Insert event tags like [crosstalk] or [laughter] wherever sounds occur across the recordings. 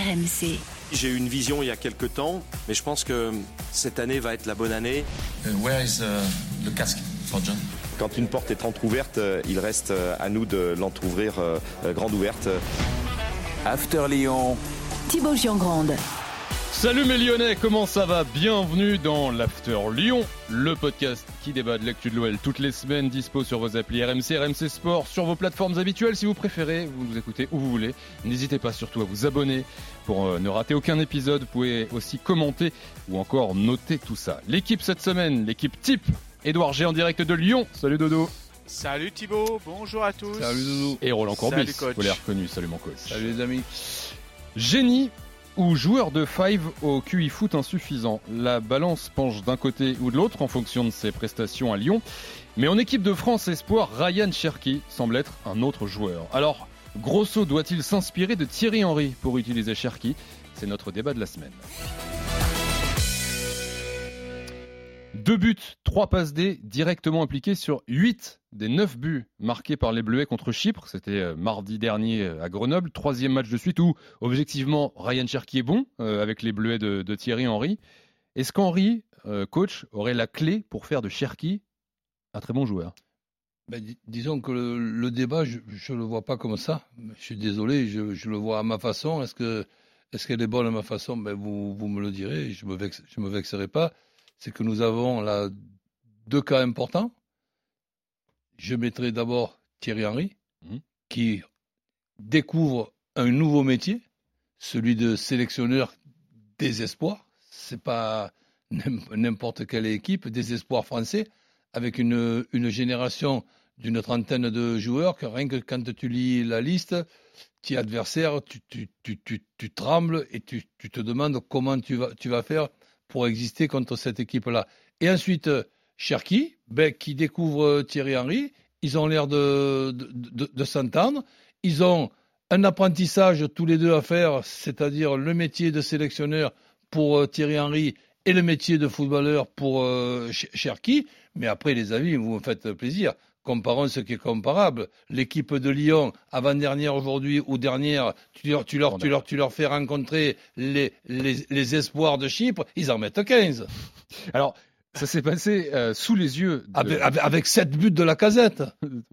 RMC. J'ai eu une vision il y a quelques temps, mais je pense que cette année va être la bonne année. Uh, where is uh, the casque for John? Quand une porte est entrouverte, euh, il reste euh, à nous de l'entrouvrir euh, euh, grande ouverte. After Lyon, Thibaut Giangrande. Salut mes Lyonnais, comment ça va? Bienvenue dans l'After Lyon, le podcast qui débat de l'actu de l'OL toutes les semaines, dispo sur vos applis RMC, RMC Sport, sur vos plateformes habituelles si vous préférez, vous nous écoutez où vous voulez. N'hésitez pas surtout à vous abonner pour euh, ne rater aucun épisode, vous pouvez aussi commenter ou encore noter tout ça. L'équipe cette semaine, l'équipe type, Edouard G en direct de Lyon, salut Dodo Salut Thibaut, bonjour à tous. Salut Doudou. Et Roland Courbis, vous l'avez reconnu, salut mon coach. Salut les amis. Génie ou joueur de five au QI foot insuffisant La balance penche d'un côté ou de l'autre en fonction de ses prestations à Lyon. Mais en équipe de France Espoir, Ryan Cherki semble être un autre joueur. Alors, Grosso doit-il s'inspirer de Thierry Henry pour utiliser Cherki? C'est notre débat de la semaine. Deux buts, trois passes D directement impliqués sur 8 des 9 buts marqués par les Bleuets contre Chypre. C'était euh, mardi dernier euh, à Grenoble. Troisième match de suite où, objectivement, Ryan Cherki est bon euh, avec les Bleuets de, Thierry Henry. Est-ce qu'Henry, coach, aurait la clé pour faire de Cherki un très bon joueur? Ben, dis- disons que le, débat, je ne le vois pas comme ça. Je suis désolé, je, le vois à ma façon. Est-ce que est-ce qu'elle est bonne à ma façon? Ben, vous, me le direz, je ne me vexerai pas. C'est que nous avons là deux cas importants. Je mettrai d'abord Thierry Henry, Mhm. qui découvre un nouveau métier, celui de sélectionneur des espoirs. C'est pas n'im- n'importe quelle équipe, des espoirs français, avec une, une génération d'une trentaine de joueurs que rien que quand tu lis la liste, tu es adversaire, tu, tu, tu, tu, tu trembles et tu, te demandes comment tu vas, tu vas faire pour exister contre cette équipe-là. Et ensuite, euh, Cherki, ben, qui découvre euh, Thierry Henry, ils ont l'air de, de, s'entendre. Ils ont un apprentissage tous les deux à faire, c'est-à-dire le métier de sélectionneur pour euh, Thierry Henry et le métier de footballeur pour Ch- Cherki. Mais après, les amis, vous me faites plaisir. Comparons ce qui est comparable. L'équipe de Lyon, avant-dernière aujourd'hui ou dernière, tu leur, tu, leur, tu, leur, tu leur fais rencontrer les, les, les espoirs de Chypre, ils en mettent 15. Alors, ça s'est passé euh, sous les yeux. de- Avec, avec, avec 7 buts de la casette.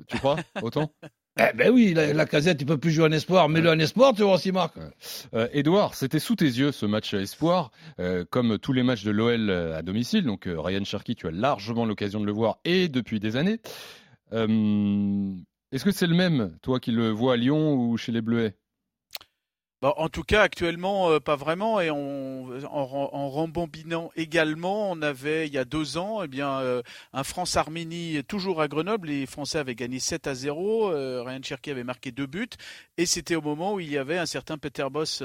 Tu crois Autant? [laughs] Eh ben oui, la, la casette, il peut plus jouer en espoir. Mets-le en espoir, tu vois s'il marque. Euh, Edouard, c'était sous tes yeux ce match espoir, euh, comme tous les matchs de l'OL à domicile. Donc euh, Ryan Cherky, tu as largement l'occasion de le voir et depuis des années. Euh, Est-ce que c'est le même, toi qui le vois à Lyon ou chez les Bleuets? Bon, en tout cas, actuellement, euh, pas vraiment. Et en, en rembobinant également, on avait il y a deux ans, eh bien, euh, un France-Arménie toujours à Grenoble. Les Français avaient gagné 7 à 0. Euh, Ryan Cherky avait marqué deux buts. Et c'était au moment où il y avait un certain Peter Boss,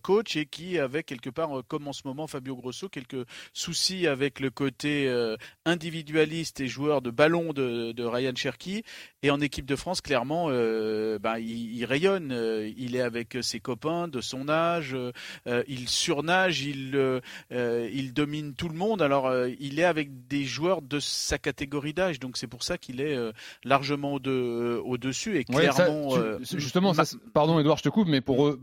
coach, et qui avait quelque part, comme en ce moment Fabio Grosso, quelques soucis avec le côté individualiste et joueur de ballon de, Ryan Cherky. Et en équipe de France, clairement, ben, il, rayonne. Il est avec ses copains de son âge. euh, euh, il surnage. Il, euh, il domine tout le monde. Alors, il est avec des joueurs de sa catégorie d'âge. Donc, c'est pour ça qu'il est largement au de- au-dessus. Et Ouais, ça, clairement, tu- justement, ma- ça, c'est- pardon Edouard, je te coupe, mais pour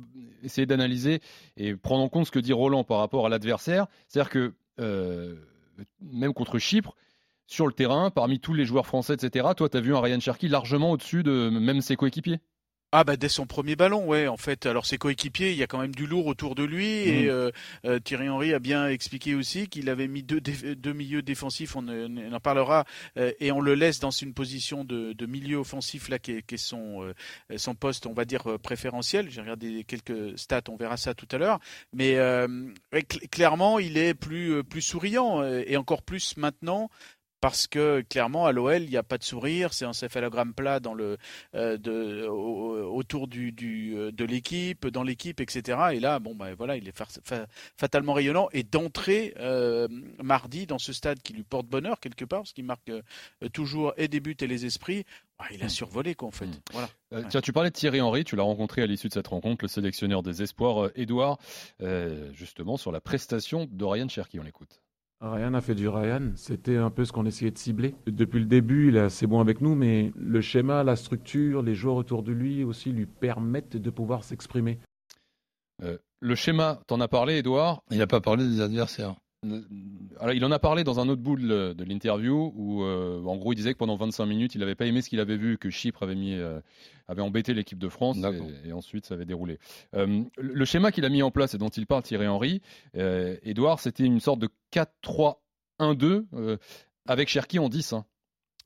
essayer d'analyser et prendre en compte ce que dit Roland par rapport à l'adversaire, c'est-à-dire que euh, même contre Chypre, sur le terrain, parmi tous les joueurs français, etc., toi, tu as vu un Ryan Cherky largement au-dessus de même ses coéquipiers Ah bah dès son premier ballon, ouais. En fait, alors ses coéquipiers, il y a quand même du lourd autour de lui et Mhm. euh, euh, Thierry Henry a bien expliqué aussi qu'il avait mis deux, deux milieux défensifs. On, en- on en parlera euh, et on le laisse dans une position de, de milieu offensif là qui est, qui est son euh, son poste, on va dire euh, préférentiel. J'ai regardé quelques stats, on verra ça tout à l'heure. Mais euh, ouais, cl- clairement, il est plus plus souriant et encore plus maintenant. Parce que clairement à l'OL il n'y a pas de sourire, c'est un céphalogramme plat dans le euh, de, au- autour du, du, euh, de l'équipe, dans l'équipe, etc. Et là, bon, ben voilà, il est fa- fa- fatalement rayonnant. Et d'entrer euh, mardi dans ce stade qui lui porte bonheur quelque part, parce qu'il marque euh, toujours et des buts et les esprits, bah, il a survolé quoi en fait. Mm. Voilà. Euh. Tiens, tu parlais de Thierry Henry, tu l'as rencontré à l'issue de cette rencontre, le sélectionneur des espoirs, Edouard, justement sur la prestation de Ryan Cherky, on l'écoute. Ryan a fait du Ryan, c'était un peu ce qu'on essayait de cibler. Depuis le début, il est assez bon avec nous, mais le schéma, la structure, les joueurs autour de lui aussi lui permettent de pouvoir s'exprimer. le schéma, t'en as parlé, Edouard. Il n'a pas parlé des adversaires. Alors, il en a parlé dans un autre bout de, l'interview où, euh, en gros, il disait que pendant 25 minutes, il n'avait pas aimé ce qu'il avait vu, que Chypre avait mis, euh, avait embêté l'équipe de France, et, et, ensuite ça avait déroulé. Euh, le schéma qu'il a mis en place et dont il parle Thierry Henry, Edouard, c'était une sorte de 4-3-1-2 avec Cherki en 10. Hein.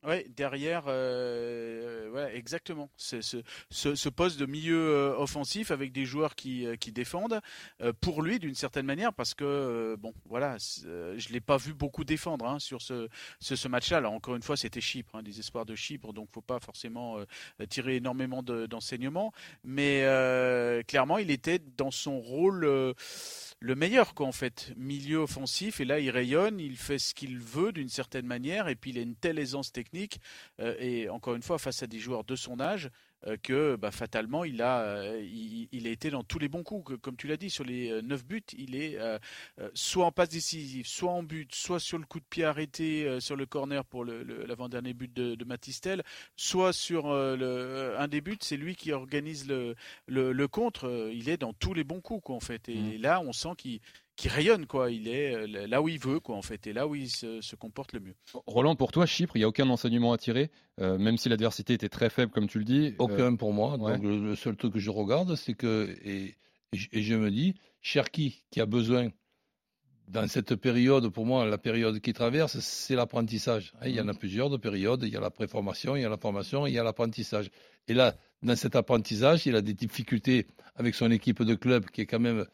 Oui, derrière, euh, ouais, exactement. Ce, poste de milieu euh, offensif avec des joueurs qui, euh, défendent euh, pour lui d'une certaine manière, parce que bon, voilà, je l'ai pas vu beaucoup défendre hein, sur ce, ce, match-là. Alors encore une fois, c'était Chypre, hein, des espoirs de Chypre, donc faut pas forcément tirer énormément d'enseignements, mais clairement, il était dans son rôle le meilleur, quoi, en fait. Milieu offensif, et là, il rayonne, il fait ce qu'il veut d'une certaine manière, et puis il a une telle aisance technique, euh, et encore une fois, face à des joueurs de son âge, euh, que bah, fatalement il a, euh, il, a été dans tous les bons coups. Comme tu l'as dit, sur les 9 buts, il est soit en passe décisive, soit en but, soit sur le coup de pied arrêté sur le corner pour l'avant-dernier but de, de, Matistel, soit sur le, un des buts, c'est lui qui organise le, le, contre. Il est dans tous les bons coups, quoi, en fait. Et, mmh. là, on sent qu'il qui rayonne quoi. Il est euh, là où il veut quoi en fait et là où il se, comporte le mieux. Roland, pour toi, Chypre, il n'y a aucun enseignement à tirer, euh, même si l'adversité était très faible comme tu le dis. Euh, aucun pour moi. Donc le, seul truc que je regarde, c'est que et, et, je me dis, Cherki qui a besoin dans cette période, pour moi, la période qui traverse, c'est l'apprentissage. Hein, il y en a mmh. plusieurs de périodes. Il y a la préformation, il y a la formation, il y a l'apprentissage. Et là, dans cet apprentissage, il a des difficultés avec son équipe de club qui est quand même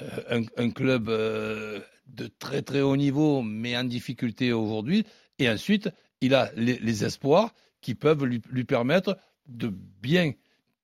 euh, un, club euh, de très très haut niveau, mais en difficulté aujourd'hui. Et ensuite, il a les, espoirs qui peuvent lui, permettre de bien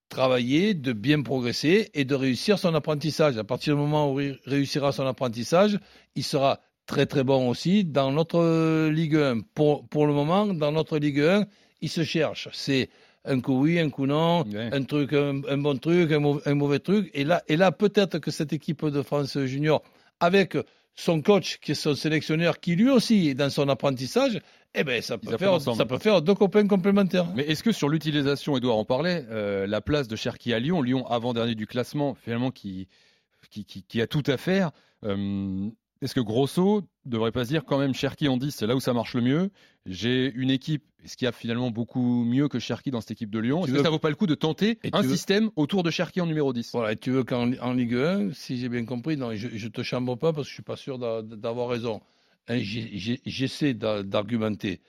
travailler, de bien progresser et de réussir son apprentissage. À partir du moment où il réussira son apprentissage, il sera très très bon aussi dans notre Ligue 1. Pour, pour le moment, dans notre Ligue 1, il se cherche. C'est un coup oui, un coup non, un truc, un, bon truc, un mauvais, truc. Et là, et là peut-être que cette équipe de France junior, avec son coach, qui est son sélectionneur, qui lui aussi est dans son apprentissage, eh ben, ça peut, faire, ça peut faire deux copains complémentaires. Mais est-ce que sur l'utilisation, Edouard en parlait, euh, la place de Cherki à Lyon, Lyon avant-dernier du classement, finalement, qui, qui, qui, a tout à faire, euh, est-ce que Grosso devrait pas se dire quand même Cherki en 10, c'est là où ça marche le mieux? J'ai une équipe, est-ce qu'il y a finalement beaucoup mieux que Cherki dans cette équipe de Lyon? Est-ce que ça vaut pas le coup de tenter un système autour de Cherki en numéro 10 Voilà, et tu veux qu'en en Ligue 1, si j'ai bien compris, non, je, ne te chambre pas parce que je suis pas sûr d'avoir raison. Hein, j'essaie d'argumenter.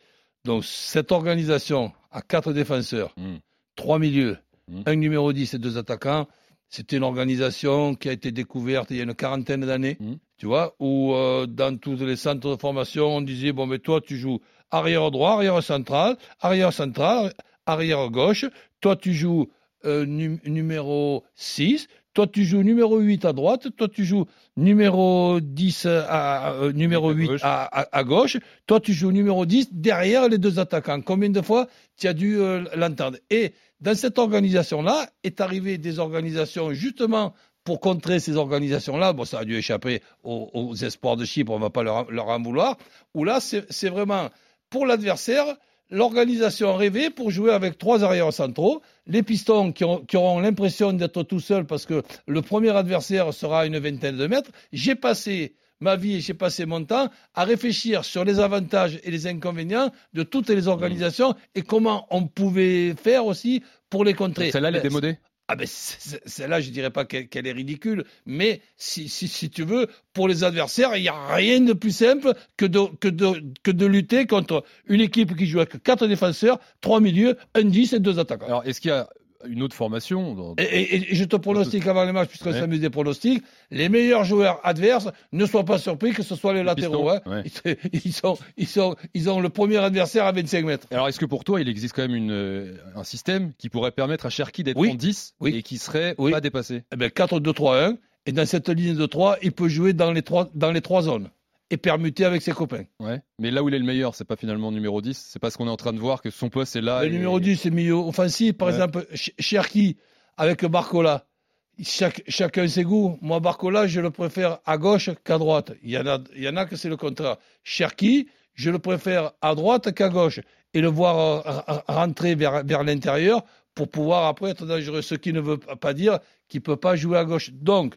Donc cette organisation à quatre défenseurs, hmm. trois milieux, hmm. un numéro 10 et deux attaquants, c'était une organisation qui a été découverte il y a une quarantaine d'années, mmh. tu vois, où euh, dans tous les centres de formation, on disait bon, mais toi, tu joues arrière droit, arrière central, arrière central, arrière gauche. Toi, tu joues euh, numéro 6. Toi, tu joues numéro 8 à droite. Toi, tu joues numéro 10 à, euh, numéro 8 à, à, gauche. Toi, tu joues numéro 10 derrière les deux attaquants. Combien de fois tu as dû l'entendre? Et dans cette organisation-là, est arrivé des organisations justement pour contrer ces organisations-là, bon, ça a dû échapper aux, espoirs de Chypre, on ne va pas leur, en vouloir, où là, c'est vraiment pour l'adversaire, l'organisation rêvée pour jouer avec trois arrières centraux, les pistons qui, qui auront l'impression d'être tout seuls parce que le premier adversaire sera à une vingtaine de mètres. J'ai passé ma vie et j'ai passé mon temps à réfléchir sur les avantages et les inconvénients de toutes les organisations et comment on pouvait faire aussi pour les contrer. Celle-là, elle est démodée? Ah ben celle-là, je dirais pas qu'elle est ridicule, mais si, si, si, tu veux, pour les adversaires, il n'y a rien de plus simple que de, que, de, que de lutter contre une équipe qui joue avec quatre défenseurs, trois milieux, un 10 et deux attaquants. Alors, est-ce qu'il y a une autre formation. Et, je te pronostique avant les matchs, puisqu'on s'amuse des pronostics, les meilleurs joueurs adverses ne soient pas surpris que ce soit les, latéraux. Hein. Ils, sont, ils, sont, ils ont le premier adversaire à 25 mètres. Alors est-ce que pour toi, il existe quand même une, un système qui pourrait permettre à Cherki d'être en 10 et qui serait pas dépassé? Eh 4-2-3-1. Et dans cette ligne de 3, il peut jouer dans les trois, dans les trois zones et permuter avec ses copains. Ouais. Mais là où il est le meilleur, c'est pas finalement numéro 10, c'est parce qu'on est en train de voir que son poste est là. Le numéro 10, c'est milieu offensif. Par exemple, Cherki avec Barcola. Chaque, chacun ses goûts. Moi, Barcola, je le préfère à gauche qu'à droite. Il y en a, il y en a que c'est le contraire. Cherki, je le préfère à droite qu'à gauche. Et le voir euh, rentrer vers, vers l'intérieur pour pouvoir après être dangereux. Ce qui ne veut pas dire qu'il ne peut pas jouer à gauche. Donc,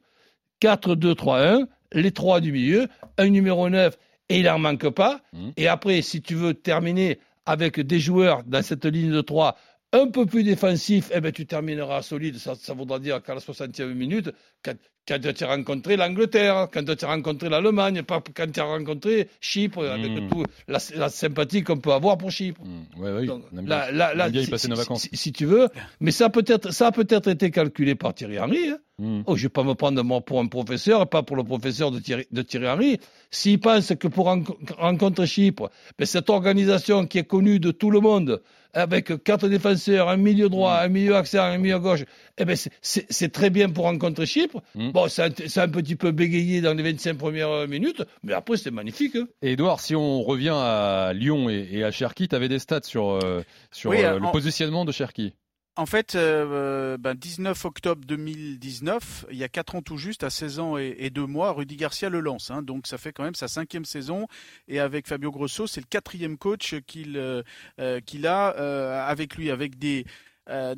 4-2-3-1, les trois du milieu, un numéro 9 et il n'en manque pas. Mmh. Et après, si tu veux terminer avec des joueurs dans cette ligne de 3 un peu plus défensifs, eh ben, tu termineras solide. Ça, ça voudra dire qu'à la 60e minute, quand, quand tu as rencontré l'Angleterre, quand tu as rencontré l'Allemagne, pas quand tu as rencontré Chypre, avec Mmh. toute la, la sympathie qu'on peut avoir pour Chypre. Mmh, ouais, ouais, Donc, on aime bien, là, là, on là, aime bien y si- passer nos si- vacances. Si, si tu veux, mais ça a peut-être, ça peut-être été calculé par Thierry Henry. hein. Mmh. Oh, je vais pas me prendre moi pour un professeur, pas pour le professeur de Thierry, de Thierry Henry. S'il pense que pour renco- rencontrer Chypre, ben, cette organisation qui est connue de tout le monde, avec quatre défenseurs, un milieu droit, Mm. un milieu accent, un milieu gauche, eh ben, c'est- très bien pour rencontrer Chypre. Mm. Bon, c'est un, petit peu bégayé dans les 25 premières minutes, mais après, c'est magnifique. hein. Et Edouard, si on revient à Lyon et, et à Cherki, tu avais des stats sur, euh, sur Oui, euh, en- le positionnement de Cherki. En fait, euh, ben, 19 octobre 2019, il y a 4 ans tout juste, à 16 ans et, et 2 mois, Rudy Garcia le lance. hein. donc ça fait quand même sa cinquième saison. Et avec Fabio Grosso, c'est le quatrième coach qu'il euh, euh, qu'il a euh, avec lui, avec des, euh,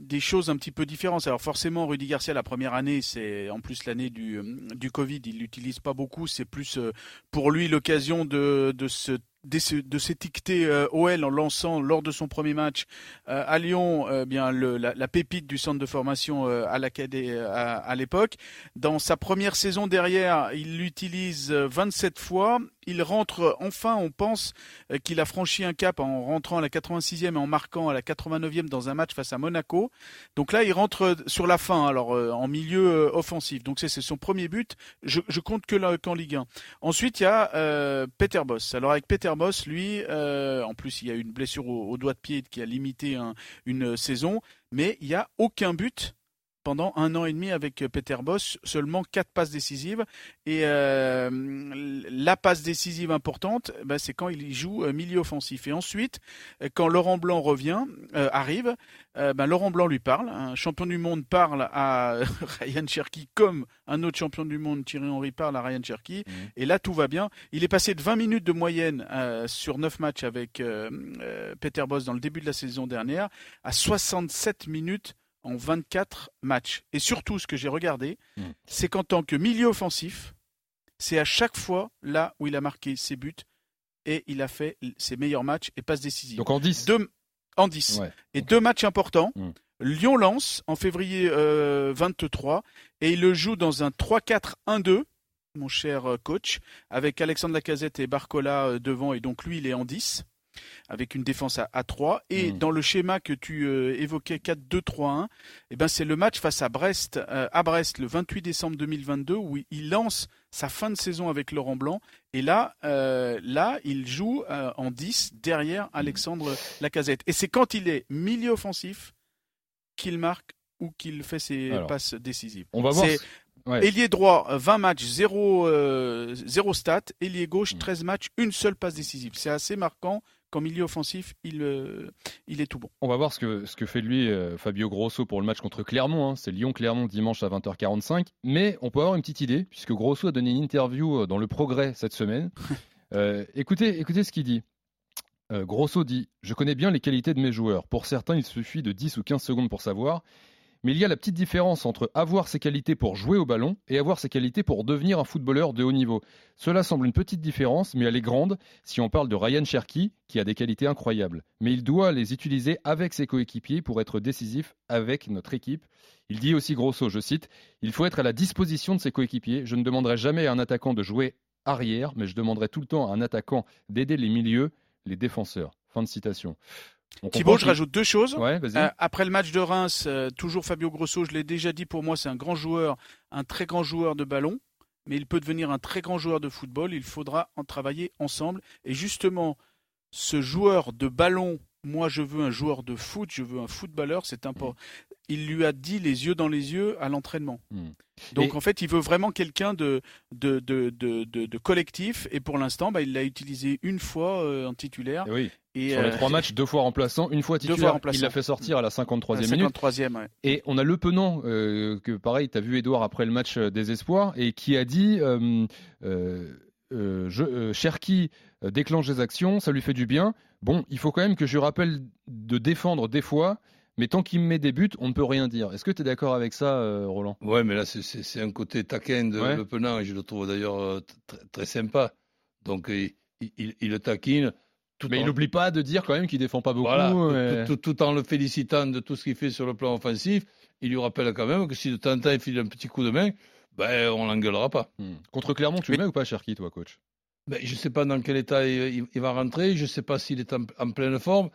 des choses un petit peu différentes. Alors forcément, Rudy Garcia, la première année, c'est en plus l'année du, du Covid, il l'utilise pas beaucoup. C'est plus euh, pour lui l'occasion de, de se de s'étiqueter euh, OL en lançant lors de son premier match euh, à Lyon euh, bien le, la, la pépite du centre de formation à à, à l'époque. Dans sa première saison derrière, il l'utilise euh, 27 fois. Il rentre enfin, on pense euh, qu'il a franchi un cap en rentrant à la 86e et en marquant à la 89e dans un match face à Monaco. Donc là, il rentre euh, sur la fin, alors euh, en milieu offensif. Donc c'est son premier but. Je, compte que là, qu'en Ligue 1. Ensuite, il y a Peter Boss. Alors avec Peter Boss, lui, en plus, il y a une blessure au, doigt de pied qui a limité un- une saison, mais il n'y a aucun but pendant un an et demi avec euh, Peter Boss, seulement quatre passes décisives. Et euh, la passe décisive importante, ben, c'est quand il joue euh, milieu offensif. Et ensuite, quand Laurent Blanc revient, euh, arrive, euh, ben, Laurent Blanc lui parle. Un champion du monde parle à [laughs] Ryan Cherky comme un autre champion du monde, Thierry Henry, parle à Ryan Cherky. Et là, tout va bien. Il est passé de 20 minutes de moyenne sur 9 matchs avec Peter Boss dans le début de la saison dernière à 67 minutes en 24 matchs. Et surtout, ce que j'ai regardé, Mm. c'est qu'en tant que milieu offensif, c'est à chaque fois là où il a marqué ses buts et il a fait ses meilleurs matchs et passes décisives. Donc en 10. Deux, en 10. Ouais. Et deux matchs importants. Mm. Lyon lance en février euh, 23 et il le joue dans un 3-4-1-2, mon cher euh, coach, avec Alexandre Lacazette et Barcola euh, devant et donc lui il est en 10 avec une défense à, à 3 et Mm. dans le schéma que tu euh, évoquais 4-2-3-1 eh ben c'est le match face à Brest euh, à Brest le 28 décembre 2022 où il lance sa fin de saison avec Laurent Blanc et là euh, là il joue en 10 derrière Alexandre Lacazette et c'est quand il est milieu offensif qu'il marque ou qu'il fait ses Alors, passes décisives. On va voir. Ouais. Ailier droit, euh, 20 matchs, 0, euh, 0 stat. Ailier gauche, Mm. 13 matchs, une seule passe décisive. C'est assez marquant. Qu'en milieu offensif, il, euh, il est tout bon. On va voir ce que, ce que fait de lui euh, Fabio Grosso pour le match contre Clermont. hein. C'est Lyon-Clermont dimanche à 20h45. Mais on peut avoir une petite idée, puisque Grosso a donné une interview euh, dans Le Progrès cette semaine. [laughs] Euh, écoutez, écoutez ce qu'il dit. Grosso dit Je connais bien les qualités de mes joueurs. Pour certains, il suffit de 10 ou 15 secondes pour savoir. Mais il y a la petite différence entre avoir ses qualités pour jouer au ballon et avoir ses qualités pour devenir un footballeur de haut niveau. Cela semble une petite différence, mais elle est grande si on parle de Ryan Cherky, qui a des qualités incroyables. Mais il doit les utiliser avec ses coéquipiers pour être décisif avec notre équipe. Il dit aussi Grosso, je cite, Il faut être à la disposition de ses coéquipiers. Je ne demanderai jamais à un attaquant de jouer arrière, mais je demanderai tout le temps à un attaquant d'aider les milieux, les défenseurs. Fin de citation. Thibaut, je rajoute deux choses. Ouais. Euh, après le match de Reims, euh, toujours Fabio Grosso, je l'ai déjà dit pour moi, c'est un grand joueur, un très grand joueur de ballon, mais il peut devenir un très grand joueur de football. Il faudra en travailler ensemble. Et justement, ce joueur de ballon, moi je veux un joueur de foot, je veux un footballeur, c'est important. Il lui a dit les yeux dans les yeux à l'entraînement. Hmm. Donc Et- en fait, il veut vraiment quelqu'un de, de, de, de, de- de collectif. Et pour l'instant, bah, il l'a utilisé une fois euh, en titulaire. Eh oui, Et, sur les euh, trois matchs, deux fois remplaçant, une fois titulaire. remplaçant. Il l'a fait sortir à la 53e à minute. 53e, ouais. Et on a Le Penant, euh, que pareil, tu as vu Edouard après le match des Espoirs, et qui a dit euh, je, Cherki déclenche des actions, ça lui fait du bien. Bon, il faut quand même que je lui rappelle de défendre des fois, Mais tant qu'il met des buts, on ne peut rien dire. Est-ce que tu es d'accord avec ça, euh, Roland? Ouais, mais là, c'est- un côté taquin de Ouais. Le Penant, et je le trouve d'ailleurs euh, tr- très sympa. Donc, il, il- il le taquine. Tout Mais en- il n'oublie pas de dire quand même qu'il défend pas beaucoup. Voilà, tout- et- tout, tout- tout en le félicitant de tout ce qu'il fait sur le plan offensif, il lui rappelle quand même que si de temps en temps il file un petit coup de main, ben, on l'engueulera pas. Hmm. Contre Clermont, tu le Mais- mets ou pas, Cherki, toi, coach? Ben, je ne sais pas dans quel état il, il- il va rentrer, je ne sais pas s'il est en, en pleine forme.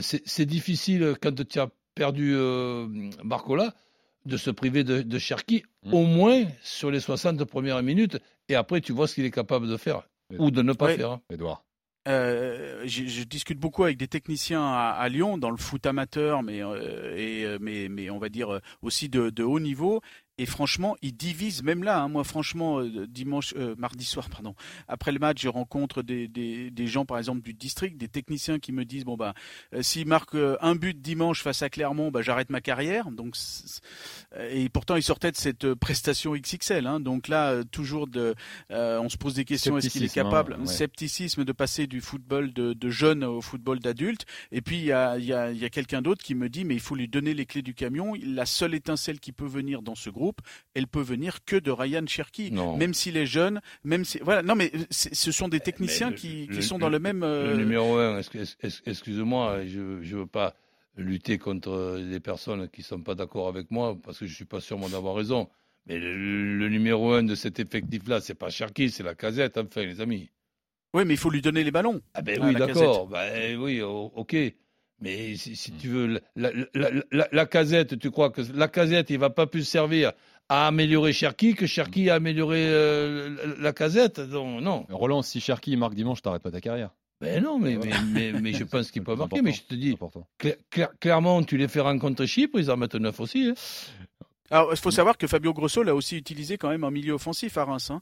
C'est c'est difficile quand tu as perdu euh, Barcola de se priver de, de Cherki, Mm. au moins sur les 60 premières minutes, et après tu vois ce qu'il est capable de faire ou de ne pas Ouais. faire. Edouard Euh, je, je discute beaucoup avec des techniciens à, à Lyon dans le foot amateur, mais euh, et euh, mais mais on va dire euh, aussi de, de haut niveau. Et franchement, ils divisent même là. hein. Moi, franchement, euh, dimanche, euh, mardi soir, pardon, après le match, je rencontre des, des, des gens, par exemple du district, des techniciens qui me disent bon bah euh, s'il marque euh, un but dimanche face à Clermont, bah j'arrête ma carrière. Donc et pourtant ils sortaient de cette prestation XXL. Hein. Donc là, toujours de, euh, on se pose des questions. Est-ce qu'il est Scepticisme, capable hein, ouais. Scepticisme de passer du football de, de jeune au football d'adulte. Et puis il y a, il y a, il y a quelqu'un d'autre qui me dit mais il faut lui donner les clés du camion. La seule étincelle qui peut venir dans ce groupe, elle peut venir que de Ryan Cherky. Non. Même s'il est jeune, même si voilà. Non mais ce sont des techniciens le- qui, le- sont dans le même. Le euh, numéro un, est-ce- excuse-moi, je ne veux pas lutter contre les personnes qui ne sont pas d'accord avec moi, parce que je ne suis pas sûr d'avoir raison. Mais le, numéro un de cet effectif-là, c'est pas Cherki, c'est la casette, enfin, les amis. Oui, mais il faut lui donner les ballons. Ah ben Ah, oui, d'accord. Ben oui, ok. Mais si, si tu veux, la, la- la- la- la casette, tu crois que la casette, il va pas plus servir à améliorer Cherki que Cherki a amélioré euh, la, la casette? Non. Roland, si Cherki marque dimanche, t'arrêtes pas ta carrière. Ben non, mais, mais, mais, mais je [laughs] pense qu'il peut marquer. Mais je te dis, important. Cla- Cla- Clermont, tu les fais rencontrer Chypre, ils en mettent neuf aussi. hein. Alors, il faut savoir que Fabio Grosso l'a aussi utilisé quand même en milieu offensif à Reims. hein.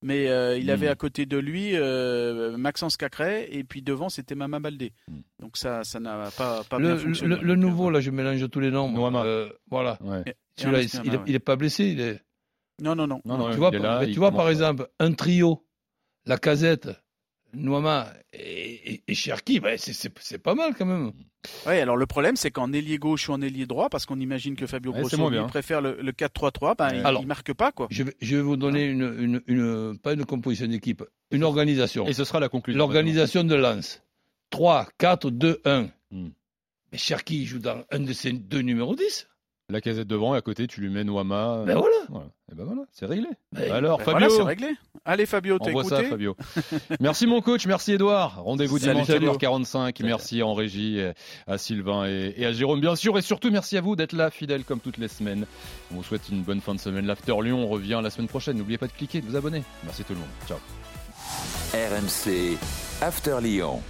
Mais euh, il Mm. avait à côté de lui euh, Maxence Cacré et puis devant c'était Mama Baldé. Mm. Donc ça, ça n'a pas, pas Le, bien fonctionné. le- le nouveau, là, je mélange tous les noms. Euh, voilà. Ouais. Celui-là, il, il est- ouais. il est pas blessé. Il est... Non, non, non. Non, non, tu vois, est là, mais il tu vois par exemple, un trio, la casette, Noama et, et, et Cherki, ben, c'est- pas mal quand même. Ouais, alors le problème c'est qu'en ailier gauche ou en ailier droit, parce qu'on imagine que Fabio Ouais, Grosso lui préfère le, le 4-3-3, ben, il, Alors- il marque pas quoi. Je vais, je vais vous donner une, une, une- pas une composition d'équipe, une organisation. Et ce sera la conclusion. L'organisation de Lens. 3, 4, 2, 1. Hmm. Mais Cherki joue dans un de ces deux numéros 10. La casette devant et à côté, tu lui mets Noama. Ben voilà. Voilà. Et ben voilà, c'est réglé. Ben, Alors, Ben Fabio, voilà, c'est réglé. Allez Fabio, t'as écouté ça, Fabio. merci mon coach, merci Edouard. Rendez-vous dimanche à salut. 9h45. Merci en régie à Sylvain et, et à Jérôme, bien sûr. Et surtout, merci à vous d'être là, fidèles comme toutes les semaines. On vous souhaite une bonne fin de semaine. L'After Lyon revient la semaine prochaine. N'oubliez pas de cliquer, de vous abonner. Merci tout le monde. Ciao. RMC After Lyon.